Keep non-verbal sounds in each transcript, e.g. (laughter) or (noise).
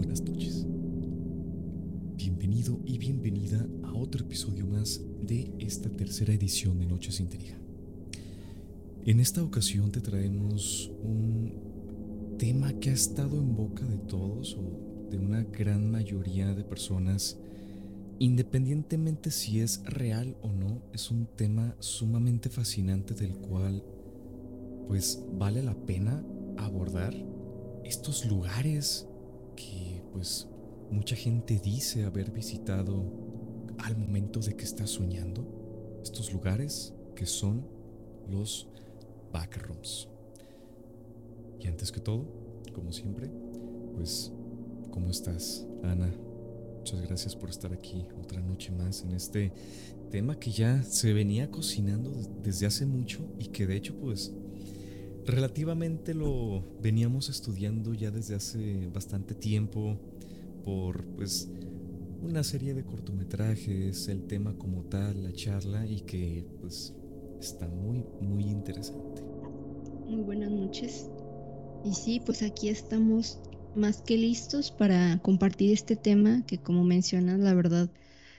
buenas noches. Bienvenido y bienvenida a otro episodio más de esta tercera edición de Noches Intriga. En esta ocasión te traemos un tema que ha estado en boca de todos o de una gran mayoría de personas, independientemente si es real o no, es un tema sumamente fascinante del cual pues vale la pena abordar estos lugares pues mucha gente dice haber visitado al momento de que está soñando. Estos lugares que son los backrooms. Y antes que todo, como siempre, pues, ¿cómo estás, Ana? Muchas gracias por estar aquí otra noche más en este tema que ya se venía cocinando desde hace mucho y que de hecho pues relativamente lo veníamos estudiando ya desde hace bastante tiempo por pues una serie de cortometrajes, el tema como tal, la charla y que pues está muy muy interesante. Muy buenas noches. Y sí, pues aquí estamos más que listos para compartir este tema que como mencionas, la verdad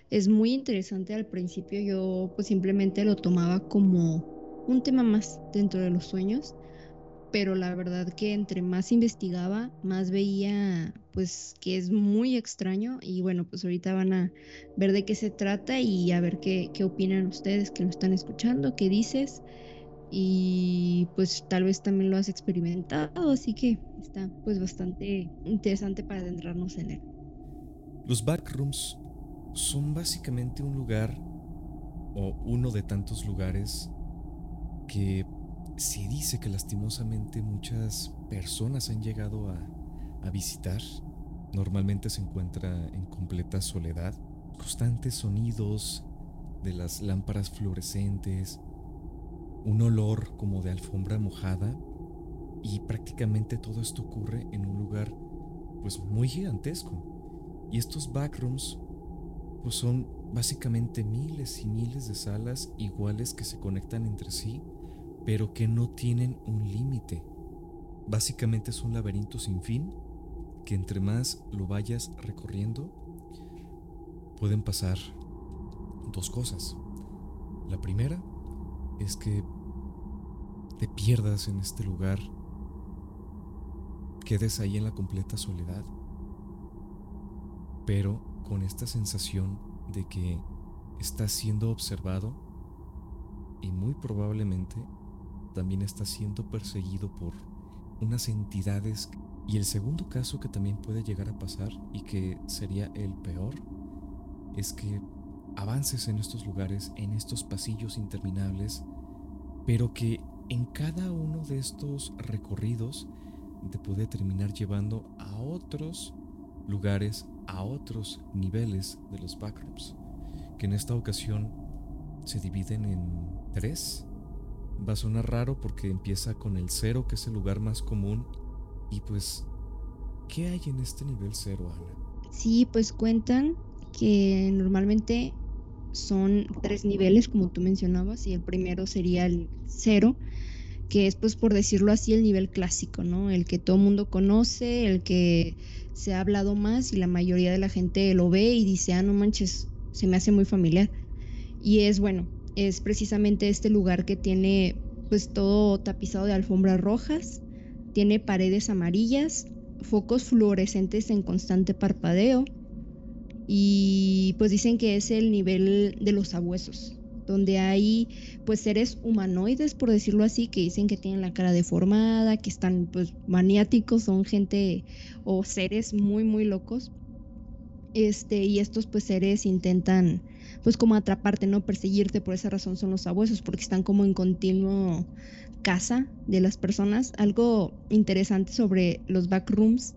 es muy interesante. Al principio yo pues simplemente lo tomaba como un tema más dentro de los sueños, pero la verdad que entre más investigaba, más veía pues que es muy extraño y bueno, pues ahorita van a ver de qué se trata y a ver qué, qué opinan ustedes que lo están escuchando, qué dices y pues tal vez también lo has experimentado, así que está pues bastante interesante para adentrarnos en él. Los backrooms son básicamente un lugar o uno de tantos lugares que se dice que lastimosamente muchas personas han llegado a, a visitar. Normalmente se encuentra en completa soledad, constantes sonidos de las lámparas fluorescentes, un olor como de alfombra mojada y prácticamente todo esto ocurre en un lugar pues muy gigantesco. Y estos backrooms pues son básicamente miles y miles de salas iguales que se conectan entre sí, pero que no tienen un límite. Básicamente es un laberinto sin fin que entre más lo vayas recorriendo pueden pasar dos cosas. La primera es que te pierdas en este lugar, quedes ahí en la completa soledad, pero con esta sensación de que estás siendo observado y muy probablemente también estás siendo perseguido por unas entidades. Y el segundo caso que también puede llegar a pasar y que sería el peor es que avances en estos lugares, en estos pasillos interminables, pero que en cada uno de estos recorridos te puede terminar llevando a otros lugares, a otros niveles de los backrooms, que en esta ocasión se dividen en tres. Va a sonar raro porque empieza con el cero, que es el lugar más común, y pues, ¿qué hay en este nivel cero, Ana? Sí, pues cuentan que normalmente son tres niveles, como tú mencionabas, y el primero sería el cero, que es, pues, por decirlo así, el nivel clásico, ¿no? El que todo mundo conoce, el que se ha hablado más y la mayoría de la gente lo ve y dice, ah, no manches, se me hace muy familiar. Y es, bueno, es precisamente este lugar que tiene, pues, todo tapizado de alfombras rojas, tiene paredes amarillas, focos fluorescentes en constante parpadeo, y pues dicen que es el nivel de los sabuesos, donde hay pues seres humanoides, por decirlo así, que dicen que tienen la cara deformada, que están pues maniáticos, son gente o seres muy muy locos. Este, y estos pues seres intentan pues como atraparte, no perseguirte, por esa razón son los sabuesos, porque están como en continuo caza de las personas. Algo interesante sobre los backrooms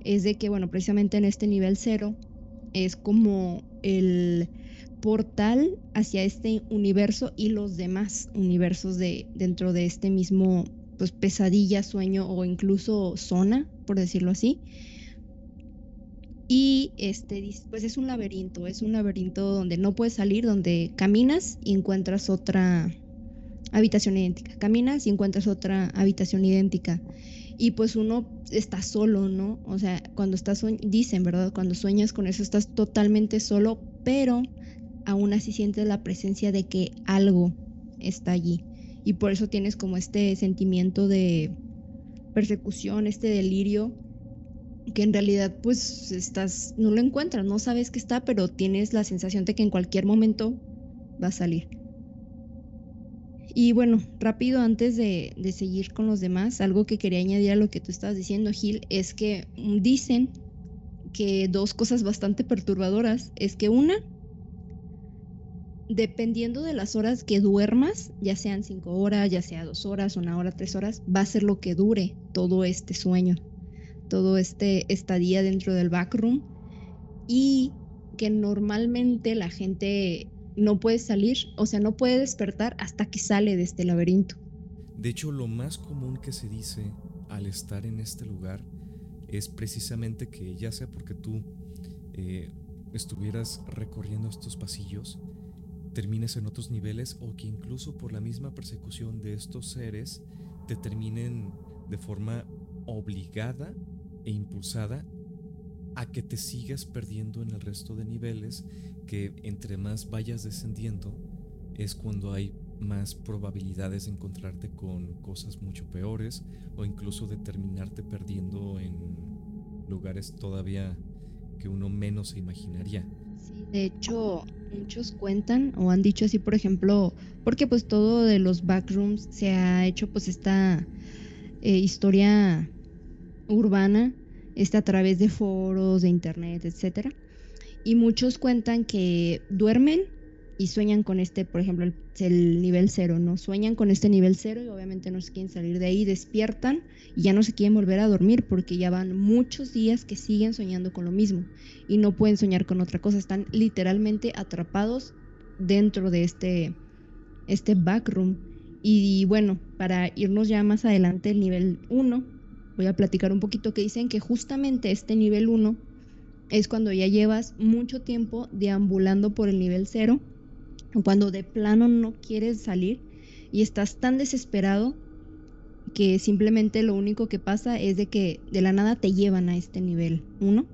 es de que, bueno, precisamente en este nivel cero es como el portal hacia este universo y los demás universos de dentro de este mismo pues pesadilla, sueño o incluso zona, por decirlo así. Y este pues es un laberinto, es un laberinto donde no puedes salir, donde caminas y encuentras otra habitación idéntica. Caminas y encuentras otra habitación idéntica. y pues uno está solo, ¿no? O sea, cuando estás, dicen, ¿verdad? Cuando sueñas con eso estás totalmente solo, pero aún así sientes la presencia de que algo está allí. Y por eso tienes como este sentimiento de persecución, este delirio, que en realidad pues estás, no lo encuentras, no sabes que está, pero tienes la sensación de que en cualquier momento va a salir. Y bueno, rápido antes de, seguir con los demás, algo que quería añadir a lo que tú estabas diciendo, Gil, es que dicen que dos cosas bastante perturbadoras es que una, dependiendo de las horas que duermas, ya sean cinco horas, ya sea dos horas, una hora, tres horas, va a ser lo que dure todo este sueño, todo este estadía dentro del backroom y que normalmente la gente no puede salir, o sea, no puede despertar hasta que sale de este laberinto. De hecho, lo más común que se dice al estar en este lugar es precisamente que ya sea porque tú eh, estuvieras recorriendo estos pasillos, termines en otros niveles o que incluso por la misma persecución de estos seres te terminen de forma obligada e impulsada a que te sigas perdiendo en el resto de niveles, que entre más vayas descendiendo es cuando hay más probabilidades de encontrarte con cosas mucho peores o incluso de terminarte perdiendo en lugares todavía que uno menos se imaginaría. Sí, de hecho, muchos cuentan o han dicho así, por ejemplo, porque pues todo de los backrooms se ha hecho pues esta eh, historia urbana está a través de foros, de internet, etcétera. Y muchos cuentan que duermen y sueñan con este, por ejemplo, el, nivel cero, ¿no? Sueñan con este nivel cero y obviamente no se quieren salir de ahí, despiertan y ya no se quieren volver a dormir porque ya van muchos días que siguen soñando con lo mismo y no pueden soñar con otra cosa, están literalmente atrapados dentro de este, este backroom. Y bueno, para irnos ya más adelante, el nivel 1 voy a platicar un poquito que dicen que justamente este nivel 1 es cuando ya llevas mucho tiempo deambulando por el nivel 0, cuando de plano no quieres salir y estás tan desesperado que simplemente lo único que pasa es de que de la nada te llevan a este nivel 1,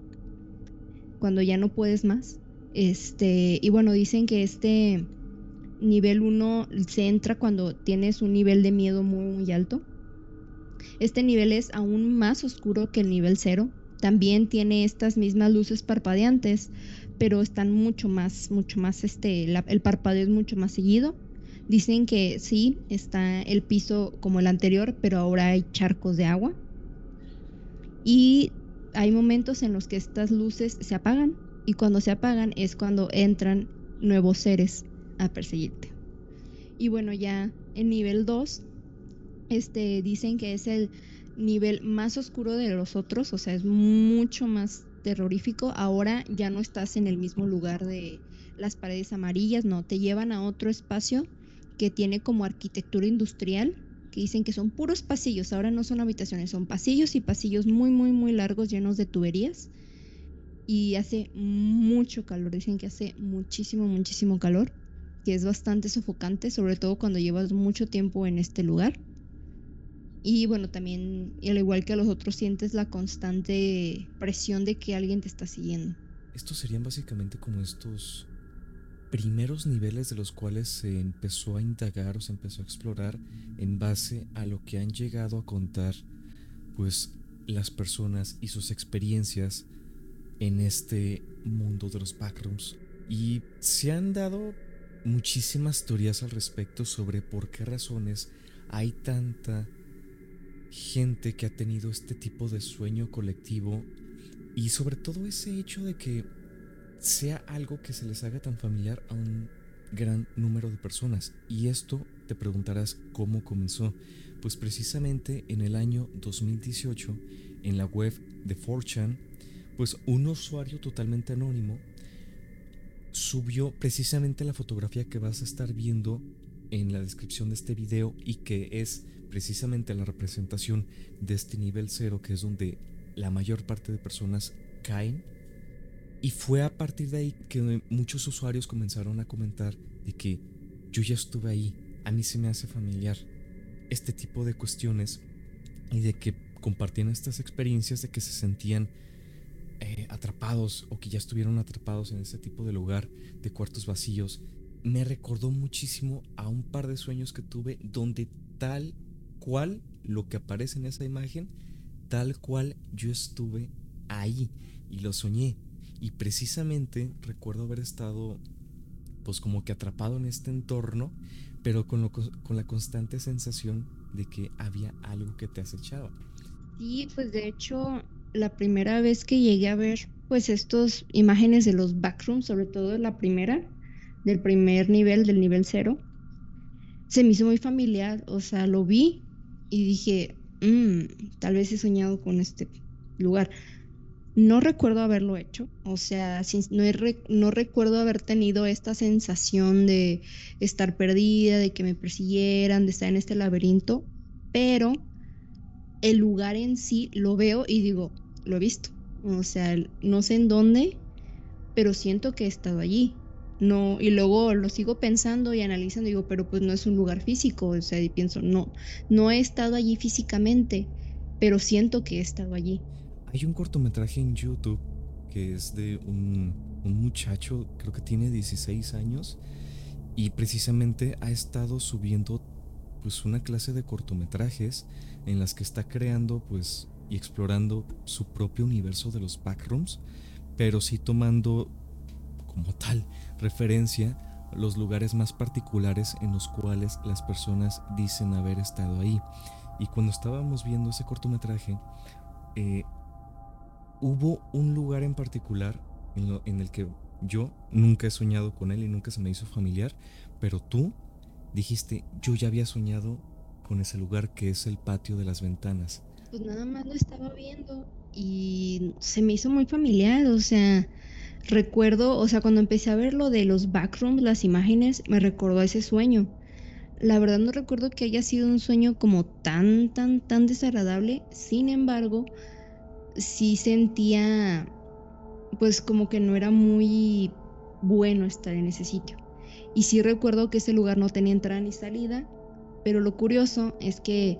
cuando ya no puedes más. Este, y bueno, dicen que este nivel 1 se entra cuando tienes un nivel de miedo muy, muy alto este nivel es aún más oscuro que el nivel 0. También tiene estas mismas luces parpadeantes, pero están mucho más, mucho más, este, el parpadeo es mucho más seguido. Dicen que sí, está el piso como el anterior, pero ahora hay charcos de agua. Y hay momentos en los que estas luces se apagan y cuando se apagan es cuando entran nuevos seres a perseguirte. Y bueno, ya en nivel 2 este, dicen que es el nivel más oscuro de los otros, o sea, es mucho más terrorífico. Ahora ya no estás en el mismo lugar de las paredes amarillas, no, te llevan a otro espacio que tiene como arquitectura industrial, que dicen que son puros pasillos, ahora no son habitaciones, son pasillos y pasillos muy, muy, muy largos llenos de tuberías. Y hace mucho calor, dicen que hace muchísimo, muchísimo calor, que es bastante sofocante, sobre todo cuando llevas mucho tiempo en este lugar. Y bueno, también, al igual que a los otros, sientes la constante presión de que alguien te está siguiendo. Estos serían básicamente como estos primeros niveles de los cuales se empezó a indagar o se empezó a explorar en base a lo que han llegado a contar pues las personas y sus experiencias en este mundo de los backrooms. Y se han dado muchísimas teorías al respecto sobre por qué razones hay tanta gente que ha tenido este tipo de sueño colectivo y sobre todo ese hecho de que sea algo que se les haga tan familiar a un gran número de personas. Y esto te preguntarás cómo comenzó. Pues precisamente en el año 2018, en la web de 4chan, pues un usuario totalmente anónimo subió precisamente la fotografía que vas a estar viendo en la descripción de este video y que es precisamente la representación de este nivel cero, que es donde la mayor parte de personas caen. Y fue a partir de ahí que muchos usuarios comenzaron a comentar de que yo ya estuve ahí, a mí se me hace familiar este tipo de cuestiones y de que compartían estas experiencias de que se sentían eh, atrapados o que ya estuvieron atrapados en ese tipo de lugar de cuartos vacíos, me recordó muchísimo a un par de sueños que tuve donde tal cual lo que aparece en esa imagen, tal cual yo estuve ahí y lo soñé. Y precisamente recuerdo haber estado pues como que atrapado en este entorno, pero con, con la constante sensación de que había algo que te acechaba. Sí, pues de hecho, la primera vez que llegué a ver pues estas imágenes de los backrooms, sobre todo la primera, del primer nivel, del nivel cero, se me hizo muy familiar, o sea, lo vi y dije, mm, tal vez he soñado con este lugar. No recuerdo haberlo hecho, o sea, no, no recuerdo haber tenido esta sensación de estar perdida, de que me persiguieran, de estar en este laberinto, pero el lugar en sí lo veo y digo, lo he visto. O sea, no sé en dónde, pero siento que he estado allí. No, y luego lo sigo pensando y analizando, digo, pero pues no es un lugar físico, o sea, y pienso, no, no he estado allí físicamente, pero siento que he estado allí. Hay un cortometraje en YouTube que es de un, un muchacho, creo que tiene 16 años, y precisamente ha estado subiendo pues una clase de cortometrajes en las que está creando pues y explorando su propio universo de los backrooms, pero sí tomando como tal referencia los lugares más particulares en los cuales las personas dicen haber estado ahí. Y cuando estábamos viendo ese cortometraje, eh, hubo un lugar en particular en, en el que yo nunca he soñado con él y nunca se me hizo familiar, pero tú dijiste, yo ya había soñado con ese lugar que es el patio de las ventanas. Pues nada más lo estaba viendo y se me hizo muy familiar, o sea, recuerdo, o sea, cuando empecé a ver lo de los backrooms, las imágenes, me recordó ese sueño. La verdad no recuerdo que haya sido un sueño como tan, tan, tan desagradable. Sin embargo, sí sentía, pues como que no era muy bueno estar en ese sitio. Y sí recuerdo que ese lugar no tenía entrada ni salida, pero lo curioso es que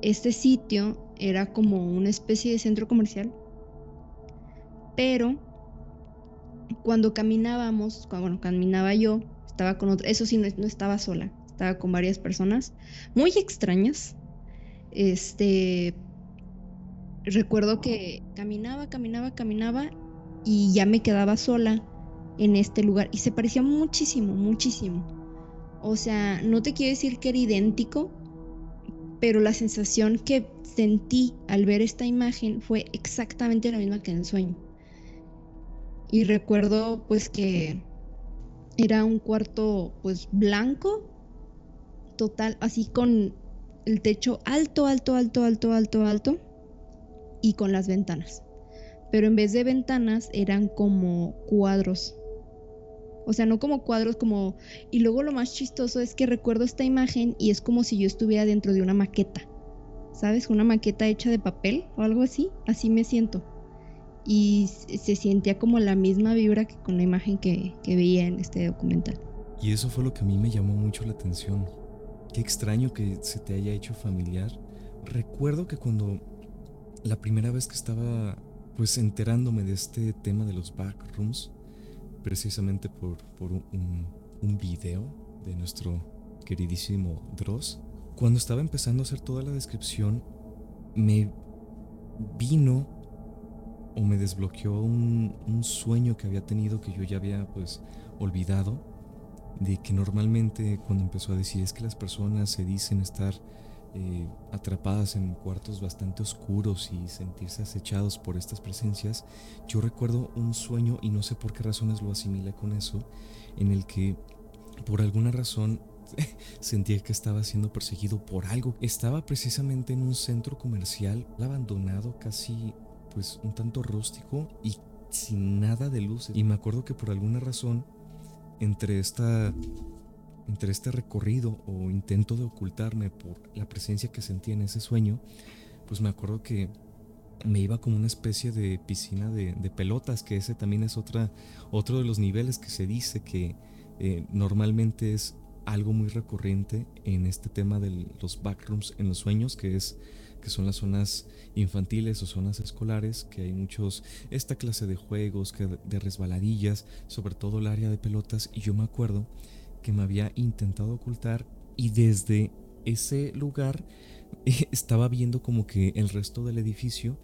este sitio era como una especie de centro comercial, pero cuando caminábamos, cuando caminaba yo, estaba con otro, eso sí, no, no, estaba sola, estaba con varias personas muy extrañas. Este, recuerdo que caminaba, caminaba, caminaba y ya me quedaba sola en este lugar y se parecía muchísimo, muchísimo. O sea, no te quiero decir que era idéntico, pero la sensación que sentí al ver esta imagen fue exactamente la misma que en el sueño. Y recuerdo pues que era un cuarto pues blanco, total, así con el techo alto, alto, alto, alto, alto, alto y con las ventanas. Pero en vez de ventanas eran como cuadros o sea, no como cuadros, como... Y luego lo más chistoso es que recuerdo esta imagen y es como si yo estuviera dentro de una maqueta. ¿Sabes? Una maqueta hecha de papel o algo así. Así me siento. Y se sentía como la misma vibra que con la imagen que, que veía en este documental. Y eso fue lo que a mí me llamó mucho la atención. Qué extraño que se te haya hecho familiar. Recuerdo que cuando la primera vez que estaba pues enterándome de este tema de los backrooms, precisamente por, un, un, video de nuestro queridísimo Dross. Cuando estaba empezando a hacer toda la descripción, me vino o me desbloqueó un, un, sueño que había tenido que yo ya había pues olvidado de que normalmente cuando empezó a decir es que las personas se dicen estar eh, atrapadas en cuartos bastante oscuros y sentirse acechados por estas presencias, yo recuerdo un sueño y no sé por qué razones lo asimilé con eso, en el que por alguna razón (laughs) sentía que estaba siendo perseguido por algo. Estaba precisamente en un centro comercial abandonado, casi pues un tanto rústico y sin nada de luces. Y me acuerdo que por alguna razón entre esta entre este recorrido o intento de ocultarme por la presencia que sentía en ese sueño, pues me acuerdo que me iba como una especie de piscina de, pelotas, que ese también es otra, otro de los niveles que se dice que eh, normalmente es algo muy recurrente en este tema de los backrooms en los sueños, que es que son las zonas infantiles o zonas escolares, que hay muchos, esta clase de juegos, que de resbaladillas, sobre todo el área de pelotas, y yo me acuerdo que me había intentado ocultar y desde ese lugar (laughs) estaba viendo como que el resto del edificio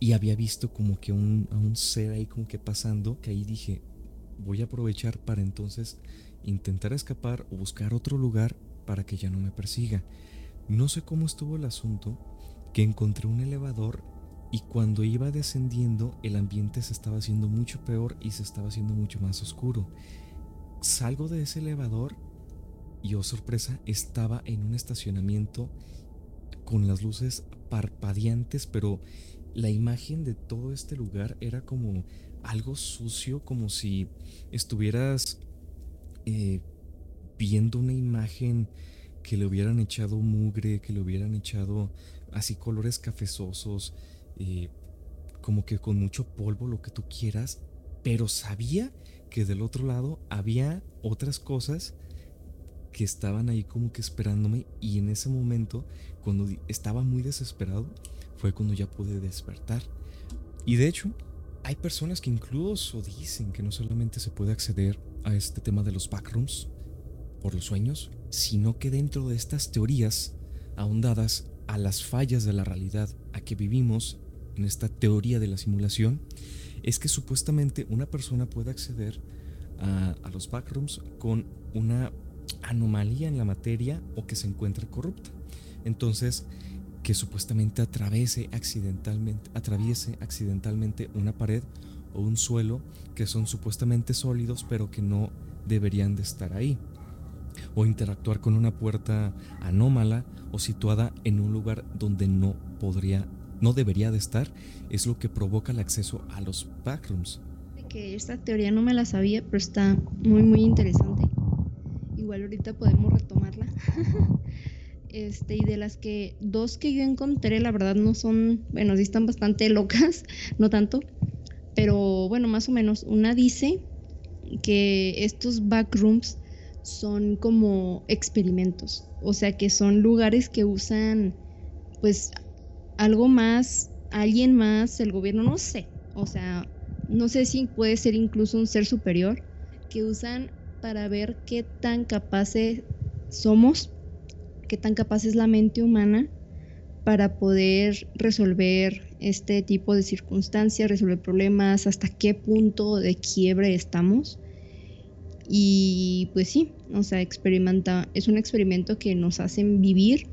y había visto como que un, a un ser ahí como que pasando, que ahí dije, voy a aprovechar para entonces intentar escapar o buscar otro lugar para que ya no me persiga. No sé cómo estuvo el asunto, que encontré un elevador y cuando iba descendiendo el ambiente se estaba haciendo mucho peor y se estaba haciendo mucho más oscuro. Salgo de ese elevador y oh sorpresa, estaba en un estacionamiento con las luces parpadeantes, pero la imagen de todo este lugar era como algo sucio, como si estuvieras eh, viendo una imagen que le hubieran echado mugre, que le hubieran echado así colores cafezosos, eh, como que con mucho polvo, lo que tú quieras, pero sabía que del otro lado había otras cosas que estaban ahí como que esperándome y en ese momento, cuando estaba muy desesperado, fue cuando ya pude despertar. Y de hecho, hay personas que incluso dicen que no solamente se puede acceder a este tema de los backrooms por los sueños, sino que dentro de estas teorías ahondadas a las fallas de la realidad a que vivimos en esta teoría de la simulación, es que supuestamente una persona puede acceder a, los backrooms con una anomalía en la materia o que se encuentre corrupta. Entonces, que supuestamente atraviese accidentalmente, atraviese accidentalmente una pared o un suelo que son supuestamente sólidos pero que no deberían de estar ahí. O interactuar con una puerta anómala o situada en un lugar donde no podría, no debería de estar, es lo que provoca el acceso a los backrooms. Que esta teoría no me la sabía, pero está muy muy interesante. Igual ahorita podemos retomarla. (laughs) Este, y de las que dos que yo encontré, la verdad no son, bueno, sí están bastante locas, (laughs) no tanto, pero bueno, más o menos. Una dice que estos backrooms son como experimentos, o sea que son lugares que usan pues algo más, alguien más, el gobierno, no sé, o sea, no sé si puede ser incluso un ser superior, que usan para ver qué tan capaces somos qué tan capaz es la mente humana para poder resolver este tipo de circunstancias, resolver problemas, hasta qué punto de quiebre estamos. Y pues sí, o sea, experimenta, es un experimento que nos hacen vivir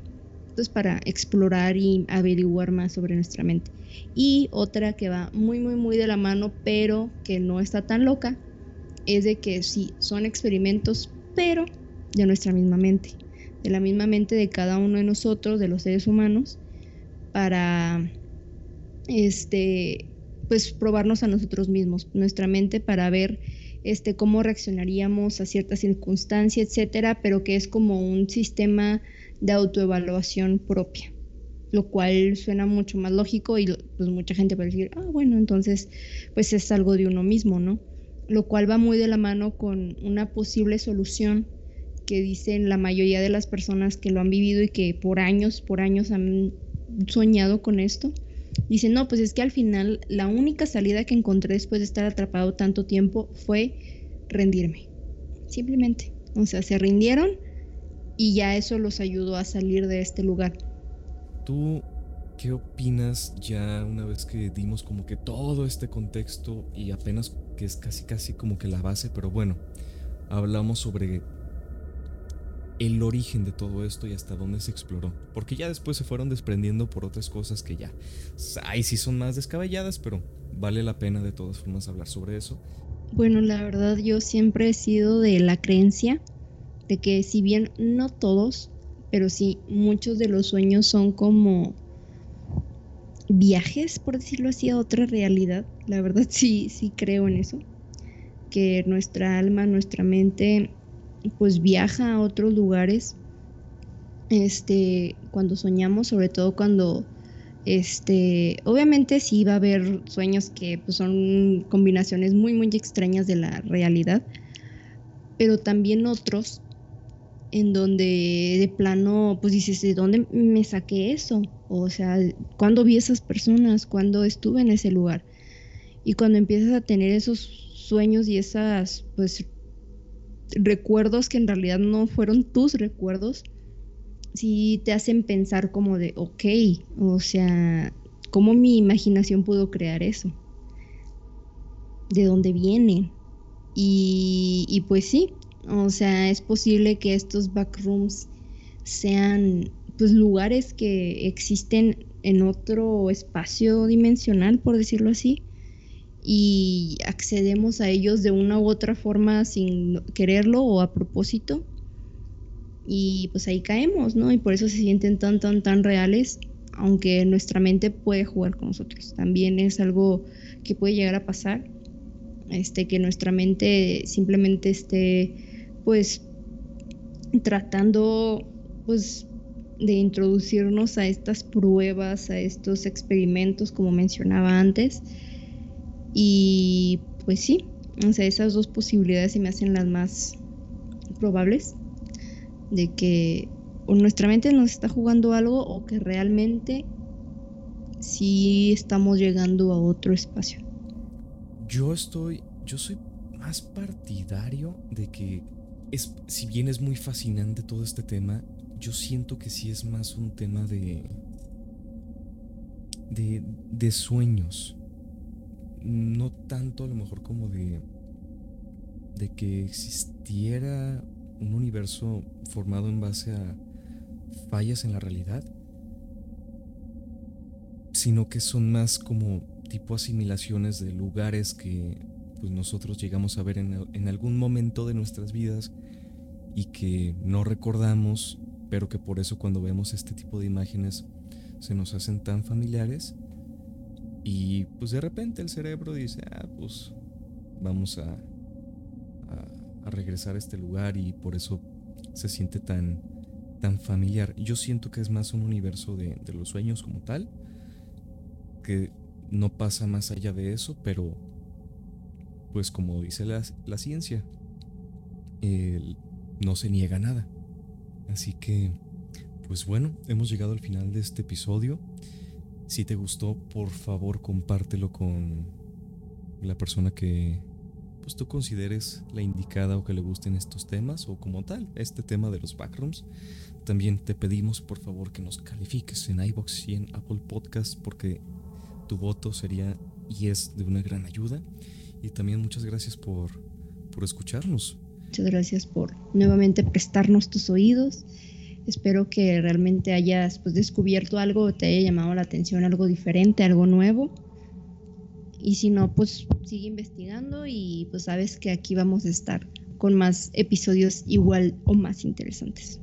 pues, para explorar y averiguar más sobre nuestra mente. Y otra que va muy, muy, muy de la mano, pero que no está tan loca, es de que sí, son experimentos, pero de nuestra misma mente de la misma mente de cada uno de nosotros, de los seres humanos, para este pues probarnos a nosotros mismos, nuestra mente para ver este cómo reaccionaríamos a ciertas circunstancias, etcétera, pero que es como un sistema de autoevaluación propia, lo cual suena mucho más lógico y pues mucha gente puede decir, ah, bueno, entonces pues es algo de uno mismo, ¿no? Lo cual va muy de la mano con una posible solución que dicen la mayoría de las personas que lo han vivido y que por años, por años han soñado con esto. Dicen, no, pues es que al final la única salida que encontré después de estar atrapado tanto tiempo fue rendirme. Simplemente. O sea, se rindieron y ya eso los ayudó a salir de este lugar. ¿Tú qué opinas ya una vez que dimos como que todo este contexto y apenas que es casi casi como que la base, pero bueno, hablamos sobre el origen de todo esto y hasta dónde se exploró. Porque ya después se fueron desprendiendo por otras cosas que ya, ay, sí son más descabelladas, pero vale la pena de todas formas hablar sobre eso. Bueno, la verdad yo siempre he sido de la creencia de que si bien no todos, pero sí muchos de los sueños son como viajes, por decirlo así, a otra realidad. La verdad (laughs) sí, sí creo en eso. Que nuestra alma, nuestra mente pues viaja a otros lugares este cuando soñamos sobre todo cuando este obviamente sí va a haber sueños que pues, son combinaciones muy muy extrañas de la realidad pero también otros en donde de plano, pues dices, ¿de dónde me saqué eso? O sea, ¿cuándo vi esas personas? ¿Cuándo estuve en ese lugar? Y cuando empiezas a tener esos sueños y esas, pues, recuerdos que en realidad no fueron tus recuerdos, sí te hacen pensar como de, ok, o sea, ¿cómo mi imaginación pudo crear eso? ¿De dónde viene? Y, y pues sí, o sea, es posible que estos backrooms sean pues lugares que existen en otro espacio dimensional, por decirlo así, y accedemos a ellos de una u otra forma sin quererlo o a propósito. Y pues ahí caemos, ¿no? Y por eso se sienten tan, tan, tan reales, aunque nuestra mente puede jugar con nosotros. También es algo que puede llegar a pasar, este, que nuestra mente simplemente esté pues tratando pues de introducirnos a estas pruebas, a estos experimentos como mencionaba antes. Y pues sí, o sea, esas dos posibilidades se me hacen las más probables de que nuestra mente nos está jugando algo o que realmente sí estamos llegando a otro espacio. Yo estoy, yo soy más partidario de que si bien es muy fascinante todo este tema, yo siento que sí es más un tema de, de, de sueños. No tanto a lo mejor como de, de que existiera un universo formado en base a fallas en la realidad, sino que son más como tipo asimilaciones de lugares que pues nosotros llegamos a ver en, en, algún momento de nuestras vidas y que no recordamos, pero que por eso cuando vemos este tipo de imágenes se nos hacen tan familiares y pues de repente el cerebro dice, ah, pues vamos a, a, regresar a este lugar y por eso se siente tan, tan familiar. Yo siento que es más un universo de, de los sueños como tal, que no pasa más allá de eso, pero pues como dice la, la ciencia, no se niega nada. Así que, pues bueno, hemos llegado al final de este episodio. Si te gustó, por favor compártelo con la persona que pues tú consideres la indicada o que le gusten estos temas o como tal, este tema de los backrooms. También te pedimos por favor que nos califiques en iBox y en Apple Podcast porque tu voto sería y es de una gran ayuda. Y también muchas gracias por, por escucharnos. Muchas gracias por nuevamente prestarnos tus oídos. Espero que realmente hayas pues, descubierto algo, te haya llamado la atención algo diferente, algo nuevo. Y si no, pues sigue investigando y pues sabes que aquí vamos a estar con más episodios igual o más interesantes.